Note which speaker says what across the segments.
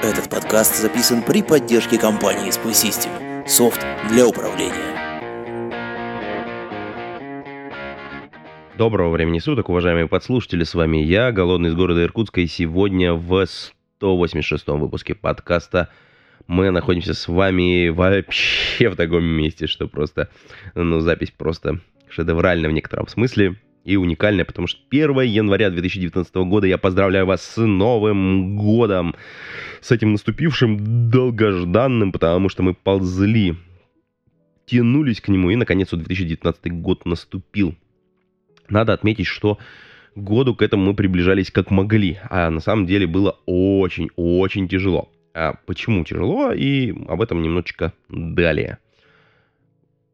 Speaker 1: Этот подкаст записан при поддержке компании Spy System. Софт для управления.
Speaker 2: Доброго времени суток, уважаемые подслушатели, с вами я, Голодный из города Иркутска, и сегодня в 186-м выпуске подкаста мы находимся с вами вообще в таком месте, что просто, ну, запись просто шедевральная в некотором смысле и уникальная, потому что 1 января 2019 года я поздравляю вас с Новым Годом, с этим наступившим долгожданным, потому что мы ползли, тянулись к нему, и наконец 2019 год наступил. Надо отметить, что году к этому мы приближались как могли, а на самом деле было очень-очень тяжело. А почему тяжело, и об этом немножечко далее.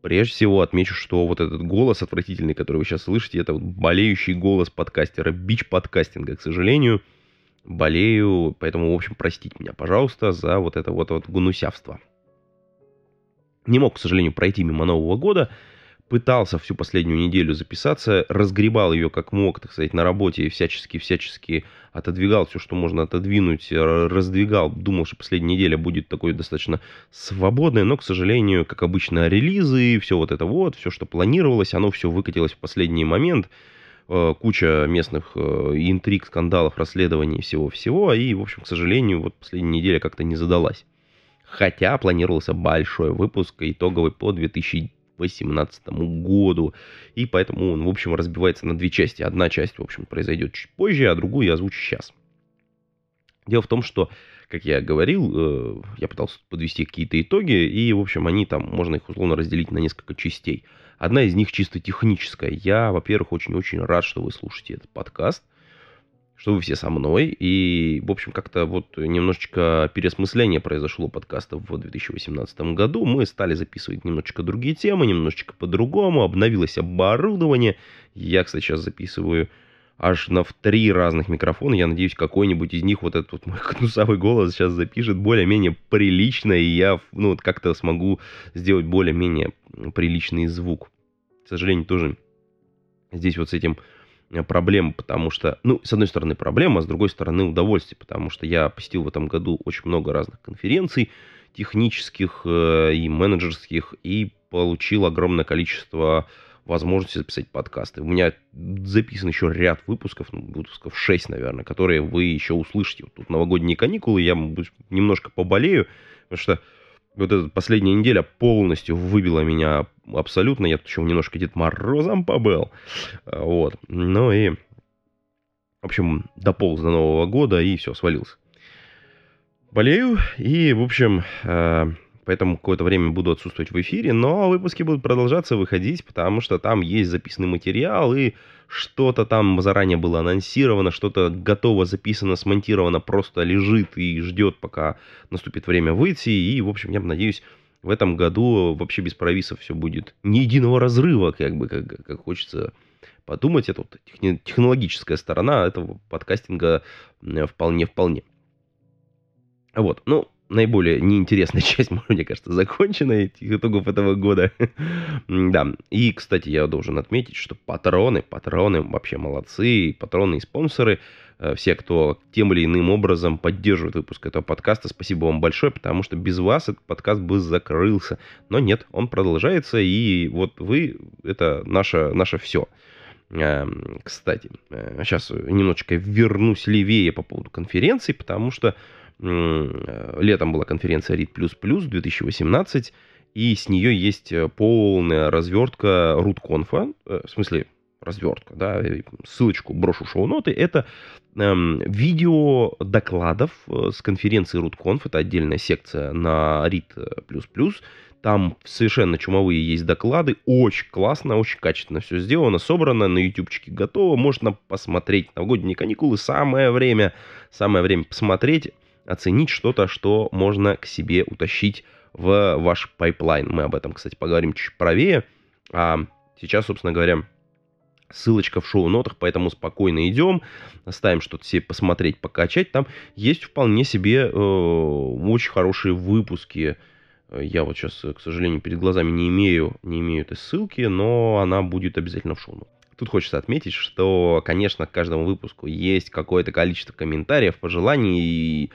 Speaker 2: Прежде всего отмечу, что вот этот голос отвратительный, который вы сейчас слышите, это вот болеющий голос подкастера, бич подкастинга, к сожалению. Болею, поэтому, в общем, простите меня, пожалуйста, за вот это вот, вот гнусявство. Не мог, к сожалению, пройти мимо Нового года, пытался всю последнюю неделю записаться, разгребал ее как мог, так сказать, на работе и всячески-всячески отодвигал все, что можно отодвинуть, раздвигал. Думал, что последняя неделя будет такой достаточно свободной, но, к сожалению, как обычно, релизы, все вот это вот, все, что планировалось, оно все выкатилось в последний момент. Э, Куча местных э, интриг, скандалов, расследований, всего-всего. И, в общем, к сожалению, вот последняя неделя как-то не задалась. Хотя планировался большой выпуск итоговый по 2000 2018 году. И поэтому он, в общем, разбивается на две части. Одна часть, в общем, произойдет чуть позже, а другую я озвучу сейчас. Дело в том, что, как я говорил, э, я пытался подвести какие-то итоги, и, в общем, они там, можно их условно разделить на несколько частей. Одна из них чисто техническая. Я, во-первых, очень-очень рад, что вы слушаете этот подкаст что вы все со мной. И, в общем, как-то вот немножечко переосмысление произошло подкаста в 2018 году. Мы стали записывать немножечко другие темы, немножечко по-другому. Обновилось оборудование. Я, кстати, сейчас записываю аж на в три разных микрофона. Я надеюсь, какой-нибудь из них вот этот вот мой гнусавый голос сейчас запишет более-менее прилично, и я, ну, вот как-то смогу сделать более-менее приличный звук. К сожалению, тоже здесь вот с этим проблема, потому что, ну, с одной стороны проблема, а с другой стороны удовольствие, потому что я посетил в этом году очень много разных конференций, технических э, и менеджерских, и получил огромное количество возможностей записать подкасты. У меня записан еще ряд выпусков, ну, выпусков 6, наверное, которые вы еще услышите. Вот тут новогодние каникулы, я немножко поболею, потому что вот эта последняя неделя полностью выбила меня абсолютно. Я тут еще немножко Дед Морозом побыл. Вот. Ну и, в общем, дополз до Нового года и все, свалился. Болею и, в общем, э, поэтому какое-то время буду отсутствовать в эфире, но выпуски будут продолжаться выходить, потому что там есть записанный материал, и что-то там заранее было анонсировано, что-то готово, записано, смонтировано, просто лежит и ждет, пока наступит время выйти, и, в общем, я надеюсь, в этом году вообще без провисов все будет. Ни единого разрыва, как бы, как, как хочется подумать. Это вот технологическая сторона этого подкастинга вполне-вполне. Вот, ну, наиболее неинтересная часть, мне кажется, закончена итогов этого года. да, и, кстати, я должен отметить, что патроны, патроны вообще молодцы, патроны и спонсоры, э, все, кто тем или иным образом поддерживает выпуск этого подкаста, спасибо вам большое, потому что без вас этот подкаст бы закрылся. Но нет, он продолжается, и вот вы, это наше, наше все. Эм, кстати, сейчас э, немножечко вернусь левее по поводу конференции, потому что летом была конференция RIT++ 2018, и с нее есть э, полная развертка рутконфа, э, в смысле развертка, да, ссылочку брошу шоу-ноты, это эм, видео докладов с конференции RootConf, это отдельная секция на RIT++, там совершенно чумовые есть доклады, очень классно, очень качественно все сделано, собрано, на ютубчике готово, можно посмотреть новогодние каникулы, самое время, самое время посмотреть, оценить что-то, что можно к себе утащить в ваш пайплайн. Мы об этом, кстати, поговорим чуть правее. А сейчас, собственно говоря, ссылочка в шоу-нотах, поэтому спокойно идем, ставим что-то себе посмотреть, покачать. Там есть вполне себе э, очень хорошие выпуски. Я вот сейчас, к сожалению, перед глазами не имею, не имею этой ссылки, но она будет обязательно в шоу-нотах. Тут хочется отметить, что, конечно, к каждому выпуску есть какое-то количество комментариев, пожеланий и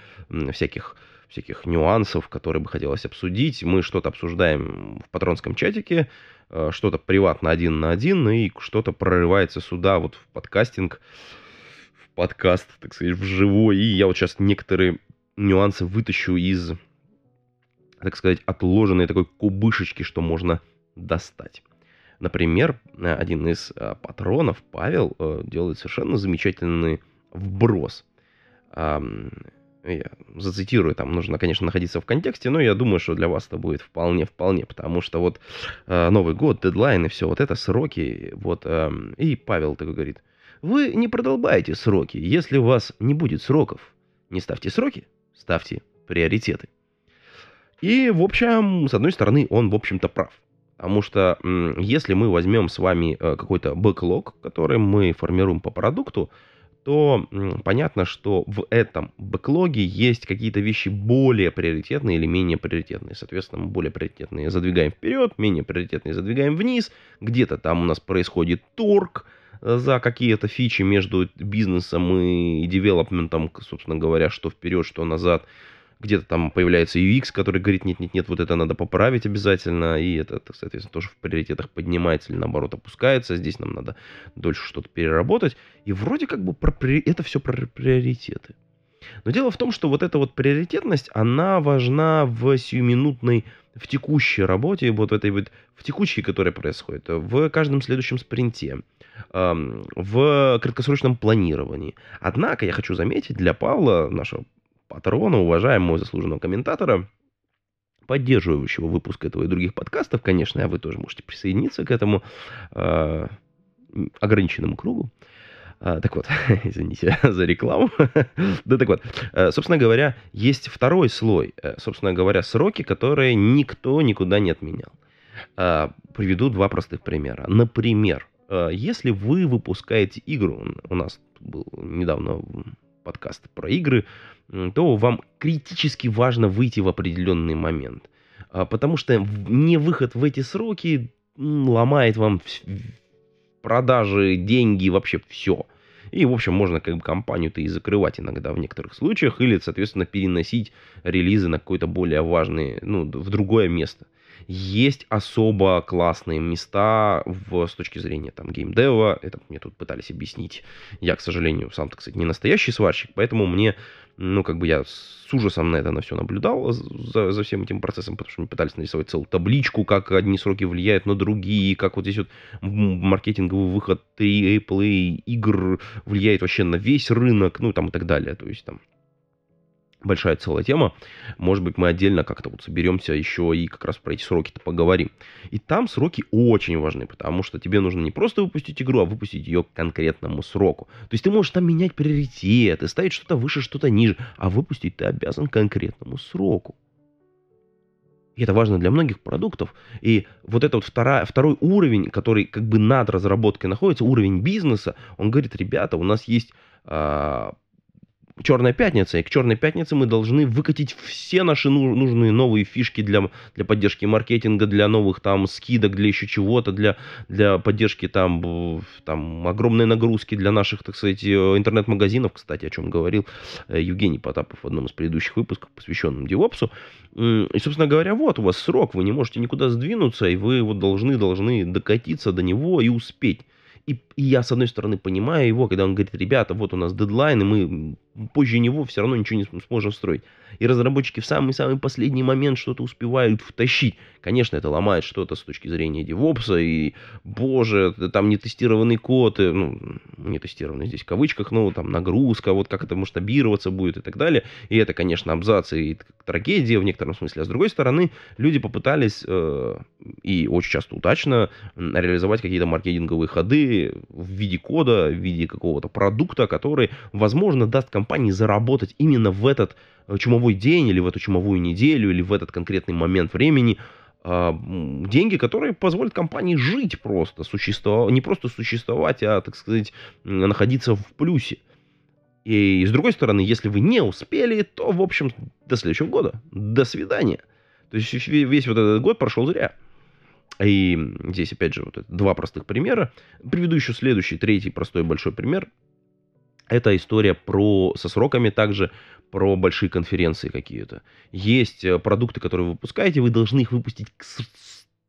Speaker 2: всяких всяких нюансов, которые бы хотелось обсудить. Мы что-то обсуждаем в патронском чатике, э, что-то приватно один на один, и что-то прорывается сюда, вот в подкастинг, в подкаст, так сказать, в живой. И я вот сейчас некоторые нюансы вытащу из, так сказать, отложенной такой кубышечки, что можно достать. Например, один из э, патронов, Павел, э, делает совершенно замечательный вброс. Я зацитирую, там нужно, конечно, находиться в контексте, но я думаю, что для вас это будет вполне-вполне, потому что вот э, Новый год, дедлайн и все, вот это сроки, вот, и Павел такой говорит, вы не продолбаете сроки, если у вас не будет сроков, не ставьте сроки, ставьте приоритеты. И, в общем, с одной стороны, он, в общем-то, прав. Потому что если мы возьмем с вами э, какой-то бэклог, который мы формируем по продукту, то понятно, что в этом бэклоге есть какие-то вещи более приоритетные или менее приоритетные. Соответственно, мы более приоритетные задвигаем вперед, менее приоритетные задвигаем вниз. Где-то там у нас происходит торг э, за какие-то фичи между бизнесом и девелопментом, собственно говоря, что вперед, что назад где-то там появляется UX, который говорит, нет-нет-нет, вот это надо поправить обязательно, и это, соответственно, тоже в приоритетах поднимается или наоборот опускается, здесь нам надо дольше что-то переработать, и вроде как бы про, это все про приоритеты. Но дело в том, что вот эта вот приоритетность, она важна в сиюминутной, в текущей работе, вот в этой вот, в текущей, которая происходит, в каждом следующем спринте, в краткосрочном планировании. Однако я хочу заметить для Павла, нашего патрона, уважаемого заслуженного комментатора, поддерживающего выпуск этого и других подкастов, конечно, а вы тоже можете присоединиться к этому э, ограниченному кругу. А, так вот, извините за рекламу. да так вот, э, собственно говоря, есть второй слой, э, собственно говоря, сроки, которые никто никуда не отменял. Э, приведу два простых примера. Например, э, если вы выпускаете игру, у нас был недавно подкаст про игры, то вам критически важно выйти в определенный момент. А, потому что не выход в эти сроки ломает вам продажи, деньги, вообще все. И, в общем, можно как бы компанию-то и закрывать иногда в некоторых случаях, или, соответственно, переносить релизы на какое-то более важное, ну, в другое место. Есть особо классные места в, с точки зрения там геймдева, это мне тут пытались объяснить. Я, к сожалению, сам, так сказать, не настоящий сварщик, поэтому мне ну, как бы я с ужасом на это на все наблюдал за, за всем этим процессом, потому что мне пытались нарисовать целую табличку, как одни сроки влияют на другие, как вот здесь вот маркетинговый выход AAA игр влияет вообще на весь рынок, ну, там и так далее. То есть там большая целая тема. Может быть, мы отдельно как-то вот соберемся еще и как раз про эти сроки-то поговорим. И там сроки очень важны, потому что тебе нужно не просто выпустить игру, а выпустить ее к конкретному сроку. То есть ты можешь там менять приоритеты, ставить что-то выше, что-то ниже, а выпустить ты обязан конкретному сроку. И это важно для многих продуктов. И вот этот вот вторая, второй уровень, который как бы над разработкой находится, уровень бизнеса, он говорит, ребята, у нас есть а, Черная пятница, и к Черной пятнице мы должны выкатить все наши нужные новые фишки для, для поддержки маркетинга, для новых там скидок, для еще чего-то, для, для поддержки там, там огромной нагрузки для наших, так сказать, э, интернет-магазинов, кстати, о чем говорил э, Евгений Потапов в одном из предыдущих выпусков, посвященном девопсу. И, собственно говоря, вот у вас срок, вы не можете никуда сдвинуться, и вы вот должны, должны докатиться до него и успеть. И, и я, с одной стороны, понимаю его, когда он говорит, ребята, вот у нас дедлайн, и мы позже него все равно ничего не сможем строить. И разработчики в самый-самый последний момент что-то успевают втащить. Конечно, это ломает что-то с точки зрения девопса, и, боже, там не тестированный код, и, ну, не тестированный здесь в кавычках, но там нагрузка, вот как это масштабироваться будет и так далее. И это, конечно, абзацы и трагедия в некотором смысле. А с другой стороны, люди попытались, э, и очень часто удачно, реализовать какие-то маркетинговые ходы в виде кода, в виде какого-то продукта, который, возможно, даст компании компании заработать именно в этот э, чумовой день или в эту чумовую неделю или в этот конкретный момент времени а, деньги, которые позволят компании жить просто, существовать, не просто существовать, а, так сказать, находиться в плюсе. И с другой стороны, если вы не успели, то, в общем, до следующего года. До свидания. То есть весь вот этот год прошел зря. И здесь, опять же, вот два простых примера. Приведу еще следующий, третий простой большой пример. Это история про, со сроками также, про большие конференции какие-то. Есть э, продукты, которые вы выпускаете, вы должны их выпустить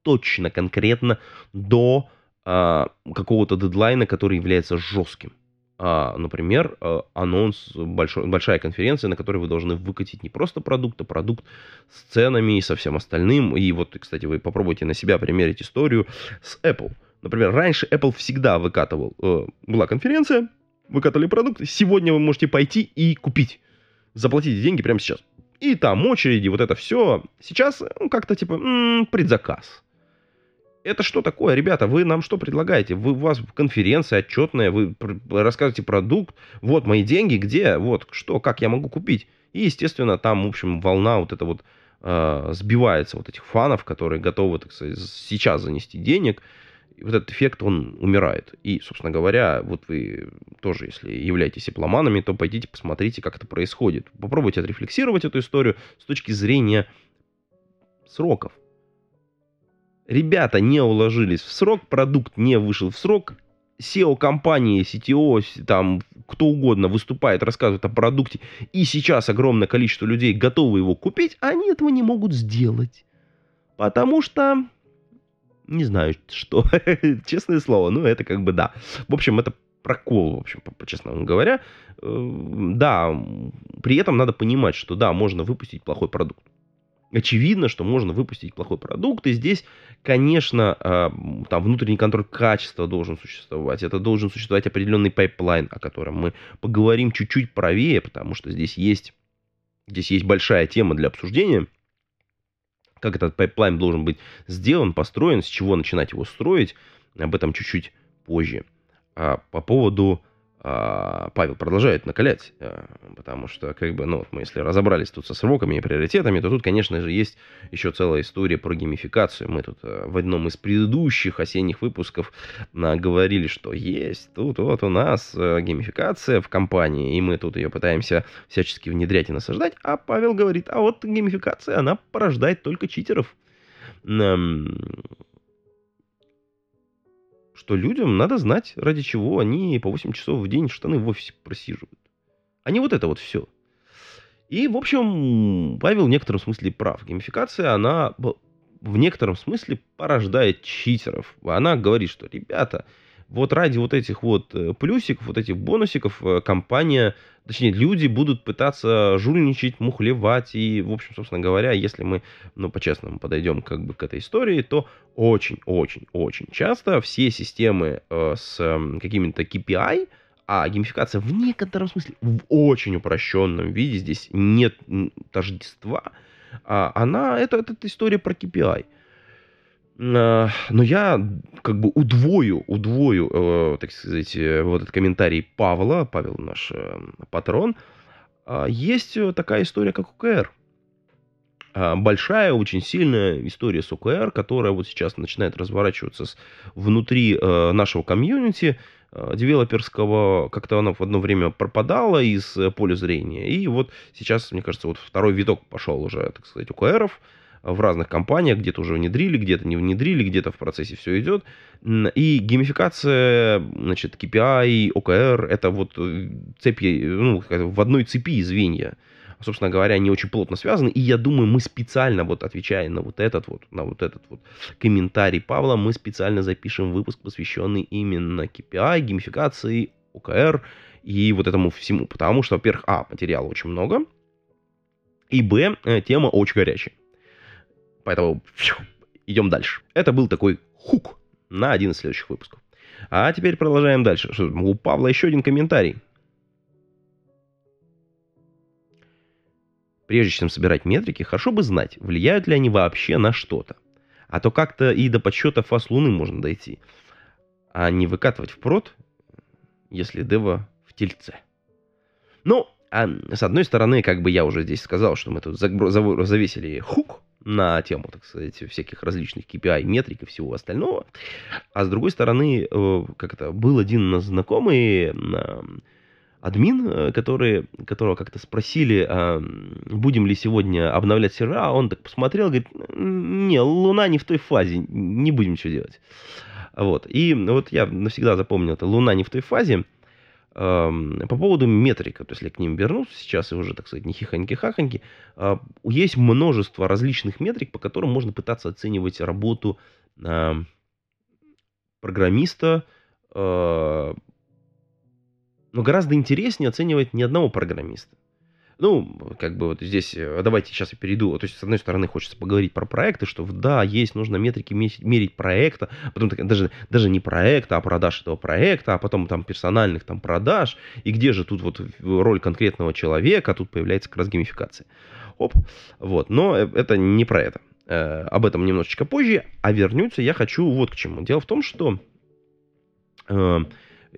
Speaker 2: точно, конкретно до а, какого-то дедлайна, который является жестким. А, например, э, анонс, большой, большая конференция, на которой вы должны выкатить не просто продукт, а продукт с ценами и со всем остальным. И вот, кстати, вы попробуйте на себя примерить историю с Apple. Например, раньше Apple всегда выкатывал, э, была конференция, выкатали продукт, сегодня вы можете пойти и купить. Заплатите деньги прямо сейчас. И там очереди, вот это все. Сейчас ну, как-то типа м-м, предзаказ. Это что такое, ребята? Вы нам что предлагаете? Вы, у вас конференция отчетная, вы рассказываете продукт. Вот мои деньги, где? Вот что, как я могу купить? И, естественно, там, в общем, волна вот эта вот э, сбивается, вот этих фанов, которые готовы, так сказать, сейчас занести денег. И вот этот эффект, он умирает. И, собственно говоря, вот вы тоже, если являетесь дипломанами, то пойдите посмотрите, как это происходит. Попробуйте отрефлексировать эту историю с точки зрения сроков ребята не уложились в срок, продукт не вышел в срок, SEO-компании, CTO, там кто угодно выступает, рассказывает о продукте, и сейчас огромное количество людей готовы его купить, а они этого не могут сделать. Потому что... Не знаю, что. Честное слово, ну это как бы да. В общем, это прокол, в общем, по-честному говоря. Э, да, при этом надо понимать, что да, можно выпустить плохой продукт очевидно, что можно выпустить плохой продукт, и здесь, конечно, а, там внутренний контроль качества должен существовать, это должен существовать определенный пайплайн, о котором мы поговорим чуть-чуть правее, потому что здесь есть, здесь есть большая тема для обсуждения, как этот пайплайн должен быть сделан, построен, с чего начинать его строить, об этом чуть-чуть позже. А по поводу Павел продолжает накалять, а, потому что, как бы, ну, вот мы если разобрались тут со сроками и приоритетами, то тут, конечно же, есть еще целая история про геймификацию. Мы тут а, в одном из предыдущих осенних выпусков говорили, что есть тут вот у нас геймификация в компании, и мы тут ее пытаемся всячески внедрять и насаждать, а Павел говорит, а вот геймификация, она порождает только читеров что людям надо знать, ради чего они по 8 часов в день штаны в офисе просиживают. А вот это вот все. И, в общем, Павел в некотором смысле прав. Геймификация, она в некотором смысле порождает читеров. Она говорит, что, ребята, вот ради вот этих вот э, плюсиков, вот этих бонусиков э, компания, точнее, люди будут пытаться жульничать, мухлевать. И, в общем, собственно говоря, если мы, ну, по-честному подойдем как бы к этой истории, то очень-очень-очень часто все системы э, с э, какими-то KPI, а геймификация в некотором смысле, в очень упрощенном виде, здесь нет тождества, а она, это, это история про KPI. А, но я как бы удвою, удвою, э, так сказать, э, вот этот комментарий Павла, Павел наш э, патрон, а, есть такая история, как ОКР. А, большая, очень сильная история с ОКР, которая вот сейчас начинает разворачиваться внутри нашего комьюнити, девелоперского, как-то она в одно время пропадала из поля зрения. И вот сейчас, мне кажется, вот второй виток пошел уже, так сказать, ОКРов, в разных компаниях, где-то уже внедрили, где-то не внедрили, где-то в процессе все идет. И геймификация, значит, KPI, OKR, это вот э, цепи, ну, в одной цепи звенья. Собственно говоря, они очень плотно связаны. И я думаю, мы специально, вот отвечая на вот этот вот, на вот этот вот комментарий Павла, мы специально запишем выпуск, посвященный именно KPI, геймификации, OKR и вот этому всему. Потому что, во-первых, а, материала очень много, и б, э, тема очень горячая. Поэтому идем дальше. Это был такой хук на один из следующих выпусков. А теперь продолжаем дальше. У Павла еще один комментарий. Прежде чем собирать метрики, хорошо бы знать, влияют ли они вообще на что-то. А то как-то и до подсчета фаз Луны можно дойти. А не выкатывать в прод, если дева в тельце. Ну, а с одной стороны, как бы я уже здесь сказал, что мы тут завесили хук на тему, так сказать, всяких различных KPI, метрик и всего остального. А с другой стороны, э, как это, был один знакомый админ, э, который, которого как-то спросили, а, будем ли сегодня обновлять сервера, а он так посмотрел, говорит, не, Луна не в той фазе, не будем ничего делать. Вот. И вот я навсегда запомнил это, Луна не в той фазе. По поводу метрика, то есть если к ним вернусь сейчас и уже, так сказать, не хихоньки-хахоньки, а, есть множество различных метрик, по которым можно пытаться оценивать работу программиста, а, но гораздо интереснее оценивать не одного программиста. Ну, как бы вот здесь, э, давайте сейчас я перейду. То есть, с одной стороны, хочется поговорить про проекты, что да, есть, нужно метрики мерить проекта, потом даже, даже не проекта, а продаж этого проекта, а потом там персональных там продаж, и где же тут вот роль конкретного человека, тут появляется как раз геймификация. Оп, вот, но э, это не про это. Э, об этом немножечко позже, а вернуться я хочу вот к чему. Дело в том, что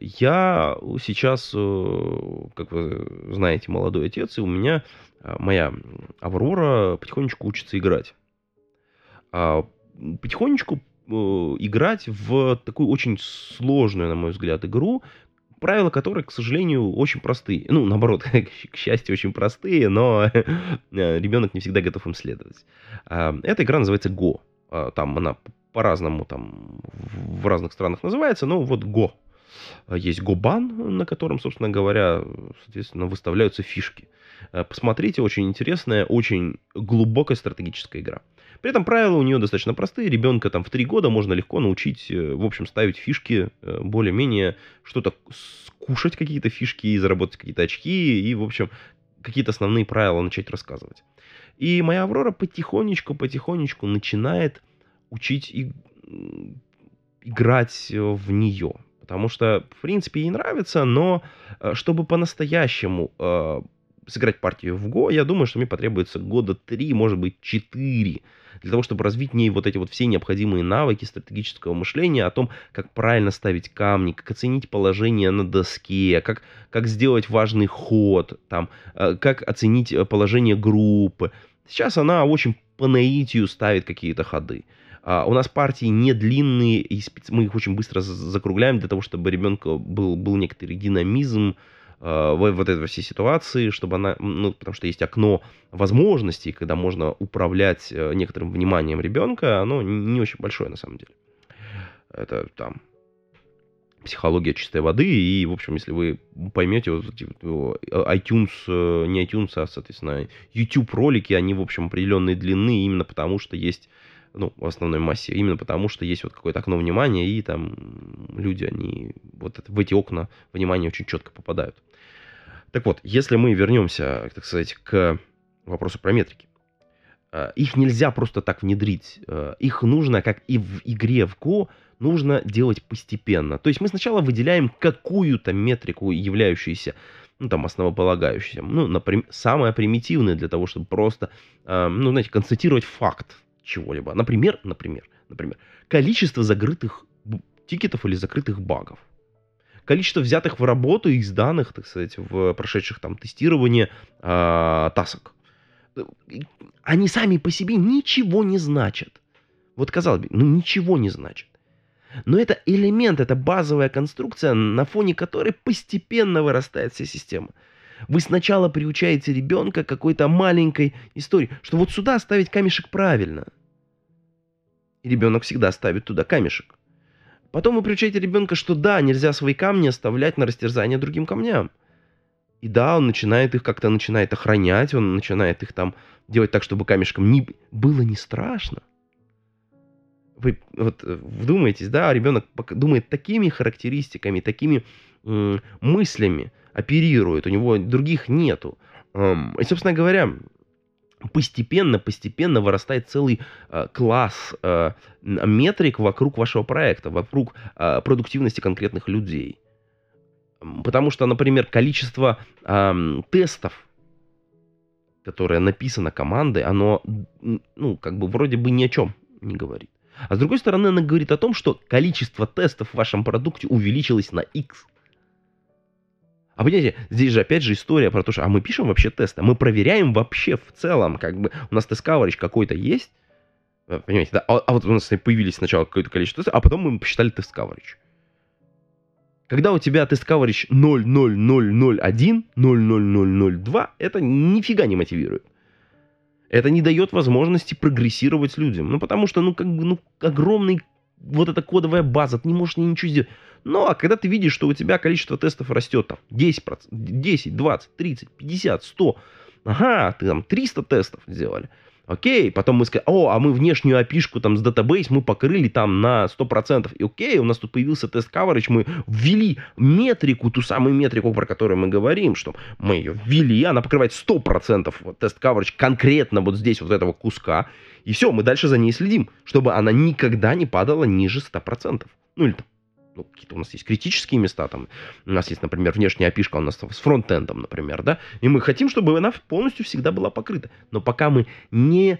Speaker 2: я сейчас, э, как вы знаете, молодой отец, и у меня а, моя Аврора потихонечку учится играть. А, потихонечку э, играть в такую очень сложную, на мой взгляд, игру, правила которой, к сожалению, очень простые. Ну, наоборот, к счастью, очень простые, но э, ребенок не всегда готов им следовать. А, эта игра называется Go. Там она по-разному там в разных странах называется, но вот Go Э, есть Гобан, на котором, собственно говоря, соответственно, выставляются фишки. Э, посмотрите, очень интересная, очень глубокая стратегическая игра. При этом правила у нее достаточно простые. Ребенка там в три года можно легко научить, э, в общем, ставить фишки, более-менее что-то скушать какие-то фишки и заработать какие-то очки, и, в общем, какие-то основные правила начать рассказывать. И моя Аврора потихонечку-потихонечку начинает учить и играть в нее. Потому что, в принципе, ей нравится, но э, чтобы по-настоящему э, сыграть партию в Го, я думаю, что мне потребуется года три, может быть, четыре, для того, чтобы развить в ней вот эти вот все необходимые навыки стратегического мышления о том, как правильно ставить камни, как оценить положение на доске, как, как сделать важный ход, там, э, как оценить положение группы. Сейчас она очень по наитию ставит какие-то ходы. А, у нас партии не длинные, и спец... мы их очень быстро закругляем для того, чтобы ребенка был, был некоторый динамизм а, в вот этой всей ситуации, чтобы она, ну, потому что есть окно возможностей, когда можно управлять э, некоторым вниманием ребенка, оно не очень большое на самом деле. Это там психология чистой воды, и, в общем, если вы поймете, вот, iTunes, э, не iTunes, а, соответственно, YouTube ролики, они, в общем, определенной длины именно потому, что есть ну, в основной массе, именно потому, что есть вот какое-то окно внимания, и там люди, они вот в эти окна внимания очень четко попадают. Так вот, если мы вернемся, так сказать, к вопросу про метрики, э, их нельзя просто так внедрить. Э, их нужно, как и в игре в Go, нужно делать постепенно. То есть мы сначала выделяем какую-то метрику, являющуюся ну, там, основополагающуюся, ну, например, самое примитивное для того, чтобы просто, э, ну, знаете, констатировать факт, чего-либо. Например, например, например, количество закрытых тикетов или закрытых багов. Количество взятых в работу и изданных, так сказать, в прошедших там тестирование э, тасок. Они сами по себе ничего не значат. Вот казалось бы, ну ничего не значит. Но это элемент, это базовая конструкция, на фоне которой постепенно вырастает вся система. Вы сначала приучаете ребенка какой-то маленькой истории, что вот сюда ставить камешек правильно. И ребенок всегда ставит туда камешек. Потом вы приучаете ребенка, что да, нельзя свои камни оставлять на растерзание другим камням. И да, он начинает их как-то начинает охранять, он начинает их там делать так, чтобы камешкам не было не страшно. Вы вот вдумайтесь, да, ребенок думает такими характеристиками, такими мыслями, оперирует, у него других нету. И, собственно говоря, постепенно, постепенно вырастает целый э, класс э, метрик вокруг вашего проекта, вокруг э, продуктивности конкретных людей. Потому что, например, количество тестов, которое написано командой, оно, ну, как бы вроде бы ни о чем не говорит. А с другой стороны, оно говорит о том, что количество тестов в вашем продукте увеличилось на X. А понимаете, здесь же опять же история про то, что а мы пишем вообще тесты, мы проверяем вообще в целом, как бы у нас тест coverage какой-то есть, э, понимаете, да, а, а вот у нас появились сначала какое-то количество тестов, а потом мы посчитали тест coverage. Когда у тебя тест coverage 0,0001, 0,0002, это нифига не мотивирует. Это не дает возможности прогрессировать людям. Ну, потому что, ну, как бы, ну, огромный вот эта кодовая база, ты не можешь ничего сделать. Ну, а когда ты видишь, что у тебя количество тестов растет там 10%, 10, 20, 30, 50, 100, ага, ты там 300 тестов сделали, Окей, потом мы сказали, о, а мы внешнюю опишку там с датабейс мы покрыли там на 100%. И окей, у нас тут появился тест coverage, мы ввели метрику, ту самую метрику, про которую мы говорим, что мы ее ввели, она покрывает 100% вот, тест coverage конкретно вот здесь вот этого куска. И все, мы дальше за ней следим, чтобы она никогда не падала ниже 100%. Ну или там ну, какие-то у нас есть критические места, там, у нас есть, например, внешняя опишка у нас с фронтендом, например, да, и мы хотим, чтобы она полностью всегда была покрыта. Но пока мы не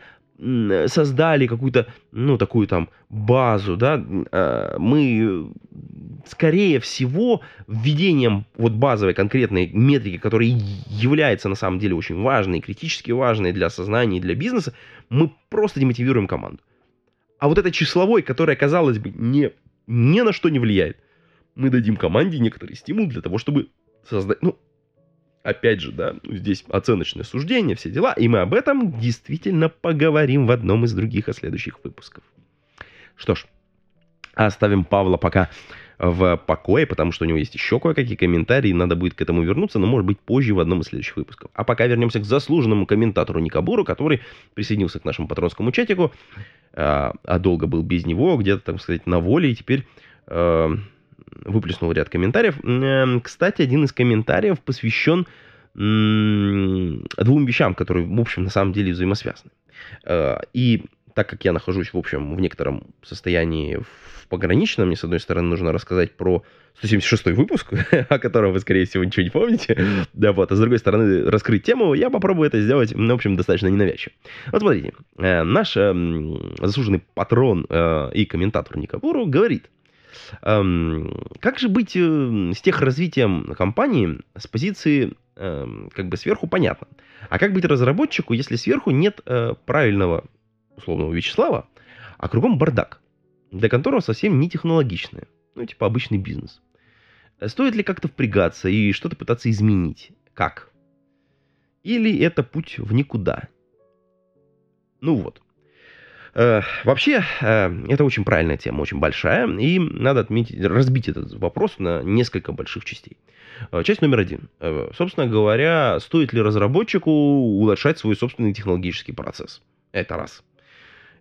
Speaker 2: создали какую-то, ну, такую там базу, да, а, мы, скорее всего, введением вот базовой конкретной метрики, которая является на самом деле очень важной, критически важной для сознания и для бизнеса, мы просто демотивируем команду. А вот это числовой, которое, казалось бы, не ни на что не влияет. Мы дадим команде некоторый стимул для того, чтобы создать, ну, опять же, да, здесь оценочное суждение, все дела, и мы об этом действительно поговорим в одном из других и следующих выпусков. Что ж, оставим Павла пока в покое, потому что у него есть еще кое-какие комментарии, надо будет к этому вернуться, но может быть позже в одном из следующих выпусков. А пока вернемся к заслуженному комментатору Никабуру, который присоединился к нашему патронскому чатику, а, а долго был без него, где-то, так сказать, на воле, и теперь э, выплеснул ряд комментариев. Э, кстати, один из комментариев посвящен двум вещам, которые, в общем, на самом деле взаимосвязаны. Э, и так как я нахожусь, в общем, в некотором состоянии в пограничном, мне, с одной стороны, нужно рассказать про 176 выпуск, о котором вы, скорее всего, ничего не помните, да, вот, а с другой стороны, раскрыть тему, я попробую это сделать, ну, в общем, достаточно ненавязчиво. Вот смотрите, э, наш э, заслуженный патрон э, и комментатор Никабуру говорит, эм, как же быть с тех развитием компании с позиции эм, как бы сверху понятно. А как быть разработчику, если сверху нет правильного условного Вячеслава, а кругом бардак, для которого совсем не технологичное. Ну, типа обычный бизнес. Э, стоит ли как-то впрягаться и что-то пытаться изменить? Как? Или это путь в никуда? Ну вот. Э, вообще, э, это очень правильная тема, очень большая, и надо отметить, разбить этот вопрос на несколько больших частей. Э, часть номер один. Э, собственно говоря, стоит ли разработчику улучшать свой собственный технологический процесс? Это раз.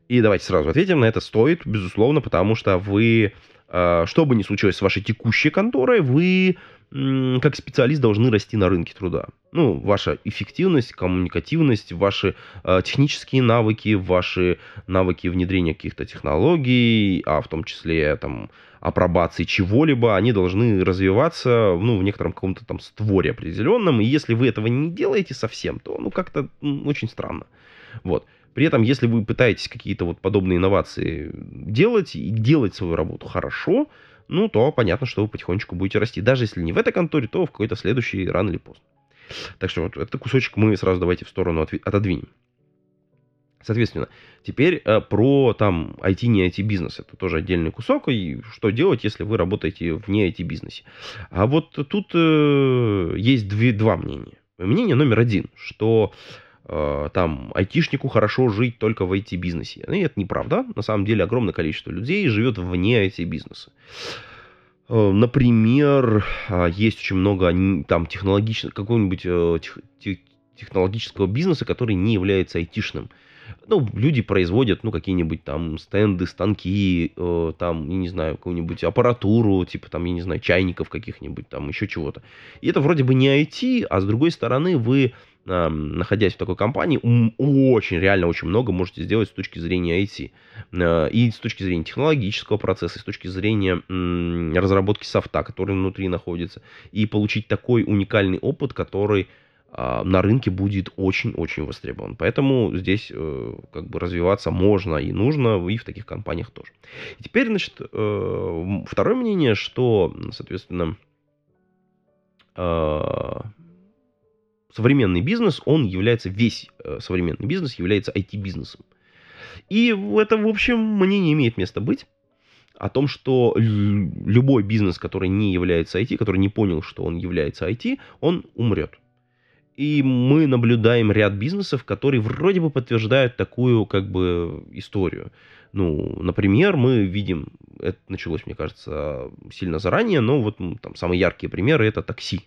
Speaker 2: И давайте сразу ответим на это. Стоит, безусловно, потому что вы, э, что бы ни случилось с вашей текущей конторой, вы как специалист должны расти на рынке труда. Ну, ваша эффективность, коммуникативность, ваши э, технические навыки, ваши навыки внедрения каких-то технологий, а в том числе там апробации чего-либо, они должны развиваться, ну, в некотором каком-то там створе определенном, и если вы этого не делаете совсем, то, ну, как-то очень странно. Вот. При этом, если вы пытаетесь какие-то вот подобные инновации делать и делать свою работу хорошо, ну, то понятно, что вы потихонечку будете расти. Даже если не в этой конторе, то в какой-то следующий рано или поздно. Так что вот этот кусочек мы сразу давайте в сторону отодвинем. Соответственно, теперь э, про там IT, не IT бизнес. Это тоже отдельный кусок. И что делать, если вы работаете в не IT бизнесе. А вот тут э, есть две, два мнения. Мнение номер один, что там айтишнику хорошо жить только в IT-бизнесе. И это неправда. На самом деле огромное количество людей живет вне IT-бизнеса. Э, например, а, есть очень много там технологичного, какого-нибудь э, тех, технологического бизнеса, который не является айтишным. Ну, люди производят, ну, какие-нибудь там стенды, станки, э, там, я не знаю, какую-нибудь аппаратуру, типа там, я не знаю, чайников каких-нибудь, там, еще чего-то. И это вроде бы не IT, а с другой стороны вы находясь в такой компании, очень, реально очень много можете сделать с точки зрения IT. Э, и с точки зрения технологического процесса, и с точки зрения разработки софта, который внутри находится. И получить такой уникальный опыт, который а, на рынке будет очень-очень востребован. Поэтому здесь э, как бы развиваться можно и нужно, и в таких компаниях тоже. И теперь, значит, э, второе мнение, что, соответственно, современный бизнес, он является, весь э, современный бизнес является IT-бизнесом. И это, в общем, мне не имеет места быть о том, что любой бизнес, который не является IT, который не понял, что он является IT, он умрет. И мы наблюдаем ряд бизнесов, которые вроде бы подтверждают такую как бы историю. Ну, например, мы видим, это началось, мне кажется, сильно заранее, но вот там самые яркие примеры это такси.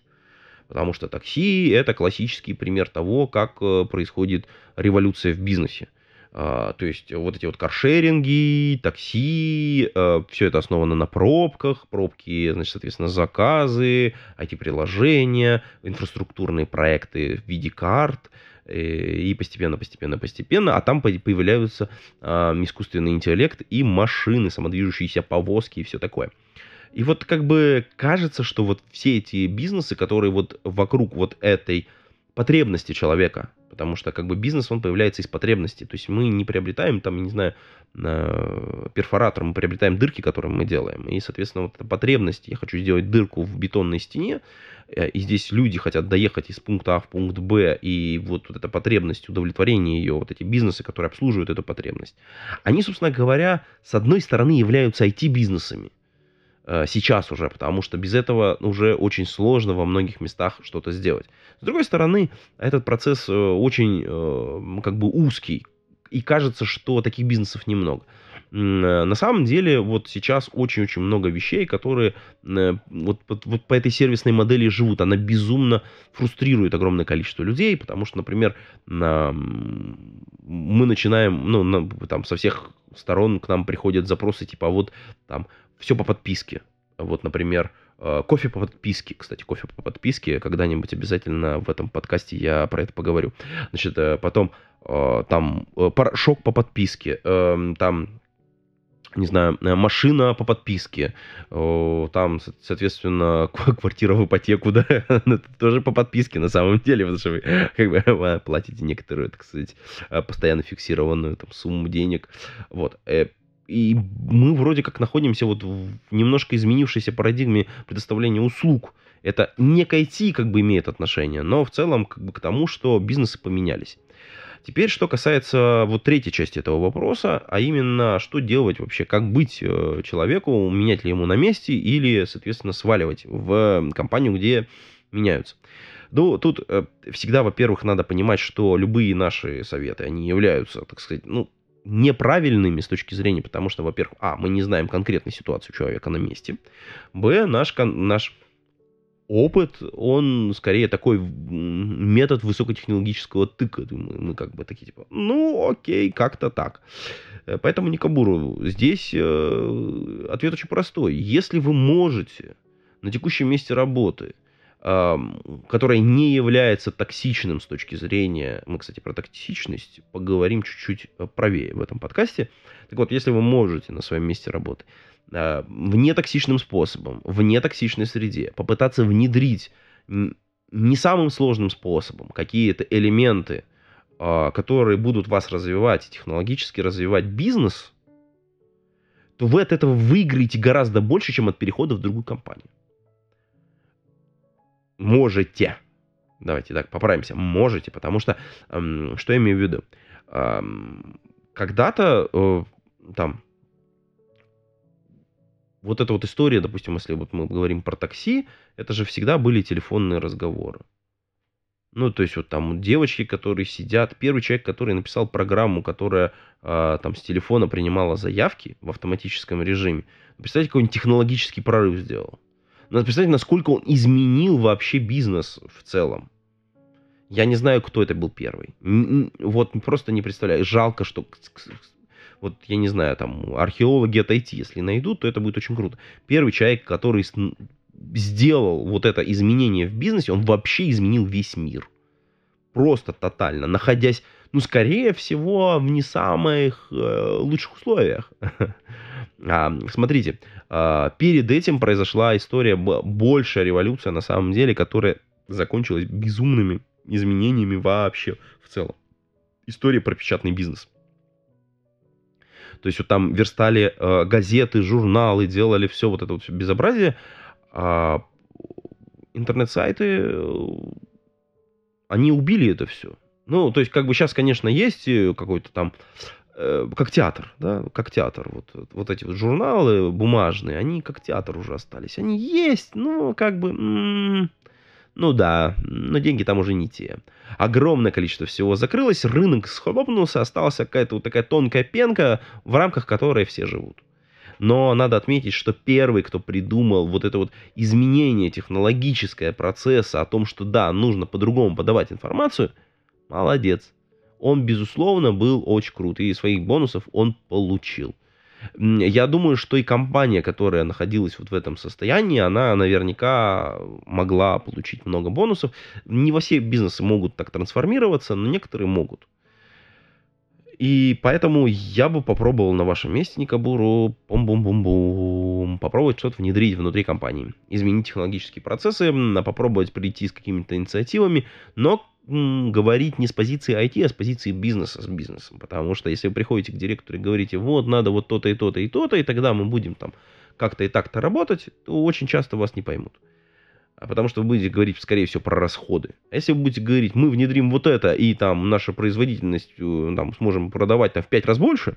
Speaker 2: Потому что такси это классический пример того, как э, происходит революция в бизнесе. А, то есть вот эти вот каршеринги, такси, э, все это основано на пробках, пробки, значит, соответственно, заказы, IT-приложения, инфраструктурные проекты в виде карт, э, и постепенно, постепенно, постепенно, а там появляются а, искусственный интеллект и машины, самодвижущиеся повозки и все такое. И вот как бы кажется, что вот все эти бизнесы, которые вот вокруг вот этой потребности человека, потому что как бы бизнес, он появляется из потребностей. То есть мы не приобретаем там, не знаю, перфоратор, мы приобретаем дырки, которые мы делаем. И, соответственно, вот эта потребность, я хочу сделать дырку в бетонной стене, э, и здесь люди хотят доехать из пункта А в пункт Б, и вот, вот эта потребность, удовлетворение ее, вот эти бизнесы, которые обслуживают эту потребность, они, собственно говоря, с одной стороны являются IT-бизнесами, Э, сейчас уже, потому что без этого уже очень сложно во многих местах что-то сделать. С другой стороны, этот процесс э, очень э, как бы узкий, и кажется, что таких бизнесов немного. На самом деле, вот сейчас очень-очень много вещей, которые вот, вот, вот по этой сервисной модели живут. Она безумно фрустрирует огромное количество людей, потому что, например, мы начинаем, ну, там со всех сторон к нам приходят запросы типа, а вот там все по подписке. Вот, например, э, кофе по подписке. Кстати, кофе по подписке. Когда-нибудь обязательно в этом подкасте я про это поговорю. Значит, э, потом э, там порошок по подписке. Эм, там не знаю, машина по подписке, там, соответственно, квартира в ипотеку, да, ну, тоже по подписке на самом деле, потому что вы как бы платите некоторую, так сказать, постоянно фиксированную там сумму денег, вот, и мы вроде как находимся вот в немножко изменившейся парадигме предоставления услуг. Это не к IT как бы имеет отношение, но в целом как бы к тому, что бизнесы поменялись. Теперь, что касается вот третьей части этого вопроса, а именно, что делать вообще, как быть э, человеку, менять ли ему на месте или, соответственно, сваливать в компанию, где меняются. Ну, тут э, всегда, во-первых, надо понимать, что любые наши советы, они являются, так сказать, ну, неправильными с точки зрения, потому что, во-первых, а, мы не знаем конкретной ситуации человека на месте, б, наш, наш опыт, он скорее такой метод высокотехнологического тыка. Мы, мы как бы такие, типа, ну, окей, как-то так. Э, поэтому, Никабуру, здесь э, ответ очень простой. Если вы можете на текущем месте работы которое не является токсичным с точки зрения, мы, кстати, про токсичность поговорим чуть-чуть э, правее в этом подкасте. Так вот, если вы можете на своем месте работы а, в нетоксичным способом, в нетоксичной среде попытаться внедрить не самым сложным способом какие-то элементы, а, которые будут вас развивать, технологически развивать бизнес, то вы от этого выиграете гораздо больше, чем от перехода в другую компанию можете. Давайте так поправимся. Можете, потому что, эм, что я имею в виду? Эм, когда-то э, там вот эта вот история, допустим, если вот мы говорим про такси, это же всегда были телефонные разговоры. Ну, то есть вот там девочки, которые сидят, первый человек, который написал программу, которая э, там с телефона принимала заявки в автоматическом режиме. Представьте, какой он технологический прорыв сделал. Надо представить, насколько он изменил вообще бизнес в целом. Я не знаю, кто это был первый. Вот просто не представляю. Жалко, что вот я не знаю, там археологи отойти, если найдут, то это будет очень круто. Первый человек, который сделал вот это изменение в бизнесе, он вообще изменил весь мир. Просто тотально, находясь, ну, скорее всего, в не самых э, лучших условиях. А, смотрите, а, перед этим произошла история, большая революция на самом деле, которая закончилась безумными изменениями вообще в целом. История про печатный бизнес. То есть вот там верстали э, газеты, журналы, делали все вот это вот все безобразие. А, интернет-сайты, э, они убили это все. Ну, то есть, как бы сейчас, конечно, есть э, какой-то там, э, как театр, да, как театр. Вот, вот эти вот журналы бумажные, они как театр уже остались. Они есть, но как бы, м-м, ну да, но деньги там уже не те. Огромное количество всего закрылось, рынок схлопнулся, осталась какая-то вот такая тонкая пенка, в рамках которой все живут. Но надо отметить, что первый, кто придумал вот это вот изменение технологическое процесса о том, что да, нужно по-другому подавать информацию, молодец. Он, безусловно, был очень крут, и своих бонусов он получил. Я думаю, что и компания, которая находилась вот в этом состоянии, она наверняка могла получить много бонусов. Не во все бизнесы могут так трансформироваться, но некоторые могут. И поэтому я бы попробовал на вашем месте, Никабуру, бум-бум-бум-бум, попробовать что-то внедрить внутри компании. Изменить технологические процессы, попробовать прийти с какими-то инициативами, но говорить не с позиции IT, а с позиции бизнеса с бизнесом. Потому что если вы приходите к директору и говорите, вот, надо вот то-то и то-то и то-то, и тогда мы будем там как-то и так-то работать, то очень часто вас не поймут. А потому что вы будете говорить, скорее всего, про расходы. А если вы будете говорить, мы внедрим вот это, и там наша производительность э, там, сможем продавать там, в 5 раз больше,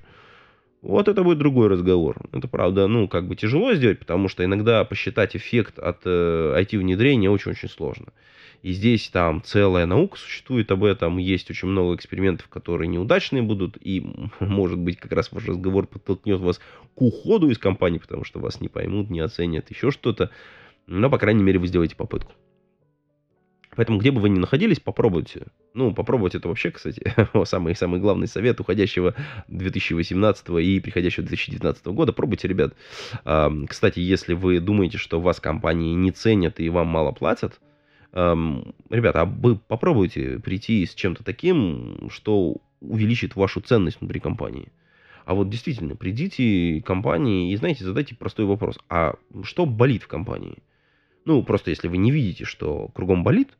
Speaker 2: вот это будет другой разговор. Это, правда, ну, как бы тяжело сделать, потому что иногда посчитать эффект от э, IT-внедрения очень-очень сложно. И здесь там целая наука существует об этом, есть очень много экспериментов, которые неудачные будут, и, может быть, как раз ваш разговор подтолкнет вас к уходу из компании, потому что вас не поймут, не оценят, еще что-то. Но, по крайней мере, вы сделаете попытку. Поэтому, где бы вы ни находились, попробуйте. Ну, попробовать это вообще, кстати, самый, самый главный совет уходящего 2018 и приходящего 2019 года. Пробуйте, ребят. Кстати, если вы думаете, что вас компании не ценят и вам мало платят, ребята, а вы попробуйте прийти с чем-то таким, что увеличит вашу ценность внутри компании. А вот действительно, придите к компании и, знаете, задайте простой вопрос. А что болит в компании? Ну, просто если вы не видите, что кругом болит,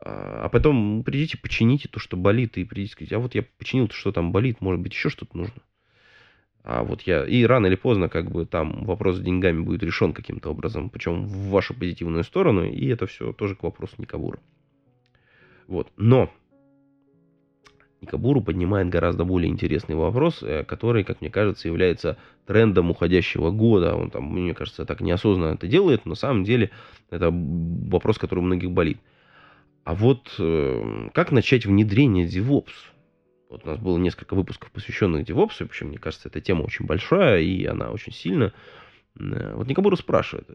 Speaker 2: а, а потом придите, почините то, что болит, и придите сказать, а вот я починил то, что там болит, может быть, еще что-то нужно. А вот я... И рано или поздно, как бы, там вопрос с деньгами будет решен каким-то образом, причем в вашу позитивную сторону, и это все тоже к вопросу Никабура. Вот. Но Никабуру поднимает гораздо более интересный вопрос, э, который, как мне кажется, является трендом уходящего года. Он там, мне кажется, так неосознанно это делает, но на самом деле это вопрос, который у многих болит. А вот э, как начать внедрение DevOps? Вот у нас было несколько выпусков, посвященных DevOps, причем, мне кажется, эта тема очень большая, и она очень сильно. Э, вот Никабуру спрашивает,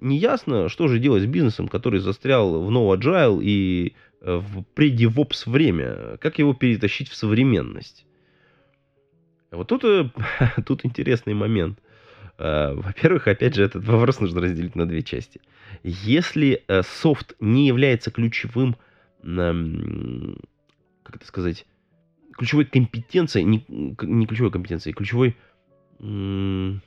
Speaker 2: неясно, что же делать с бизнесом, который застрял в No Agile и в pre-DevOps время, как его перетащить в современность? Вот тут, тут интересный момент. Во-первых, опять же, этот вопрос нужно разделить на две части. Если софт не является ключевым как это сказать, ключевой компетенцией, не, не ключевой компетенцией, ключевой, ключевым